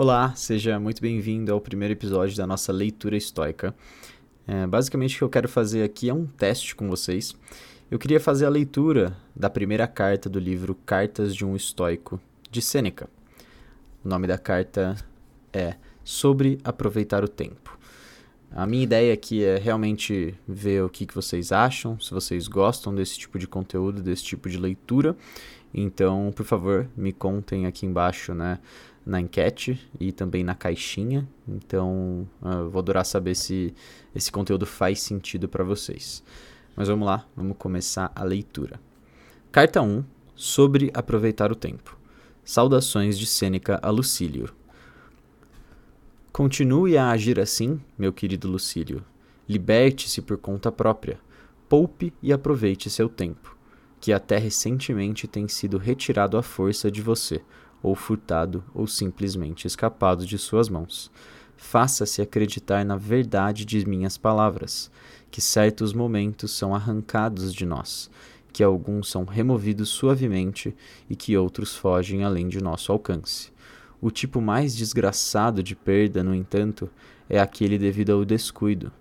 Olá, seja muito bem-vindo ao primeiro episódio da nossa leitura estoica. É, basicamente, o que eu quero fazer aqui é um teste com vocês. Eu queria fazer a leitura da primeira carta do livro Cartas de um Estoico, de Sêneca. O nome da carta é Sobre Aproveitar o Tempo. A minha ideia aqui é realmente ver o que, que vocês acham, se vocês gostam desse tipo de conteúdo, desse tipo de leitura. Então, por favor, me contem aqui embaixo, né? Na enquete e também na caixinha. Então, uh, vou adorar saber se esse conteúdo faz sentido para vocês. Mas vamos lá, vamos começar a leitura. Carta 1 sobre aproveitar o tempo. Saudações de Sêneca a Lucílio. Continue a agir assim, meu querido Lucílio. Liberte-se por conta própria. Poupe e aproveite seu tempo, que até recentemente tem sido retirado à força de você, ou furtado, ou simplesmente escapado de suas mãos. Faça-se acreditar na verdade de minhas palavras, que certos momentos são arrancados de nós, que alguns são removidos suavemente e que outros fogem além de nosso alcance. O tipo mais desgraçado de perda, no entanto, é aquele devido ao descuido.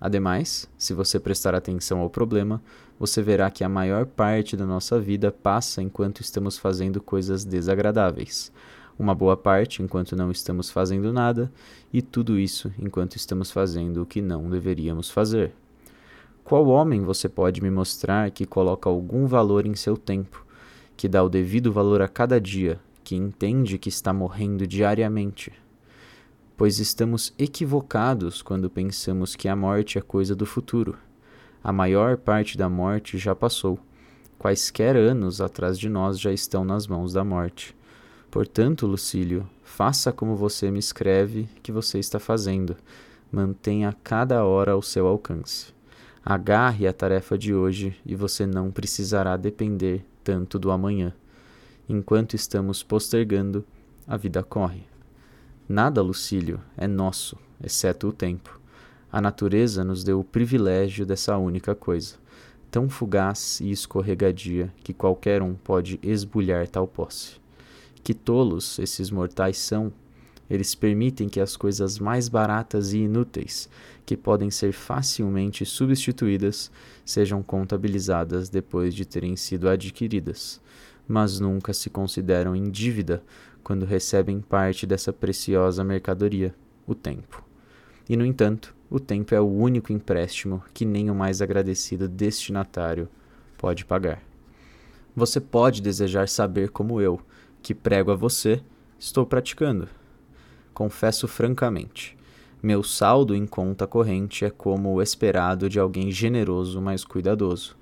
Ademais, se você prestar atenção ao problema, você verá que a maior parte da nossa vida passa enquanto estamos fazendo coisas desagradáveis. Uma boa parte enquanto não estamos fazendo nada, e tudo isso enquanto estamos fazendo o que não deveríamos fazer. Qual homem você pode me mostrar que coloca algum valor em seu tempo, que dá o devido valor a cada dia, que entende que está morrendo diariamente? Pois estamos equivocados quando pensamos que a morte é coisa do futuro. A maior parte da morte já passou. Quaisquer anos atrás de nós já estão nas mãos da morte. Portanto, Lucílio, faça como você me escreve que você está fazendo. Mantenha cada hora ao seu alcance. Agarre a tarefa de hoje e você não precisará depender tanto do amanhã. Enquanto estamos postergando, a vida corre. Nada, Lucílio, é nosso, exceto o tempo. A natureza nos deu o privilégio dessa única coisa, tão fugaz e escorregadia que qualquer um pode esbulhar tal posse. Que tolos esses mortais são! Eles permitem que as coisas mais baratas e inúteis, que podem ser facilmente substituídas, sejam contabilizadas depois de terem sido adquiridas, mas nunca se consideram em dívida quando recebem parte dessa preciosa mercadoria, o tempo. E, no entanto, o tempo é o único empréstimo que nem o mais agradecido destinatário pode pagar. Você pode desejar saber como eu, que prego a você, estou praticando. Confesso francamente, meu saldo em conta corrente é como o esperado de alguém generoso, mas cuidadoso.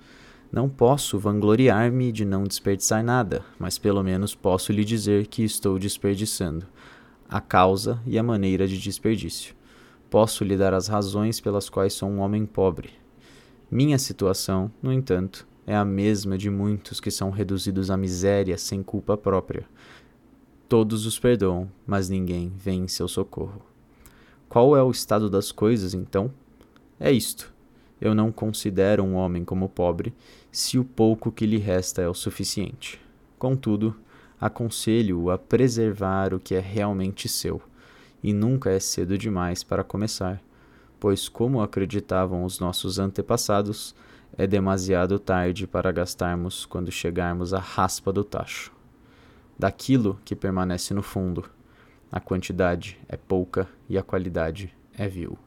Não posso vangloriar-me de não desperdiçar nada, mas pelo menos posso lhe dizer que estou desperdiçando a causa e a maneira de desperdício. Posso lhe dar as razões pelas quais sou um homem pobre. Minha situação, no entanto, é a mesma de muitos que são reduzidos à miséria sem culpa própria. Todos os perdoam, mas ninguém vem em seu socorro. Qual é o estado das coisas, então? É isto. Eu não considero um homem como pobre se o pouco que lhe resta é o suficiente. Contudo, aconselho-o a preservar o que é realmente seu e nunca é cedo demais para começar, pois, como acreditavam os nossos antepassados, é demasiado tarde para gastarmos quando chegarmos à raspa do tacho. Daquilo que permanece no fundo, a quantidade é pouca e a qualidade é vil.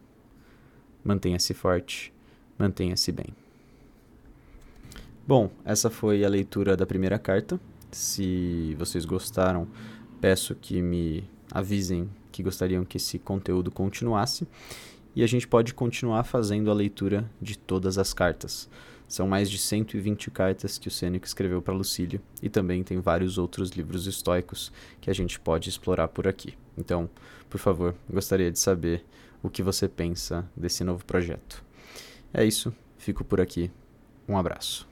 Mantenha-se forte, mantenha-se bem. Bom, essa foi a leitura da primeira carta. Se vocês gostaram, peço que me avisem que gostariam que esse conteúdo continuasse. E a gente pode continuar fazendo a leitura de todas as cartas. São mais de 120 cartas que o Sêneca escreveu para Lucílio e também tem vários outros livros estoicos que a gente pode explorar por aqui. Então, por favor, gostaria de saber o que você pensa desse novo projeto. É isso, fico por aqui. Um abraço.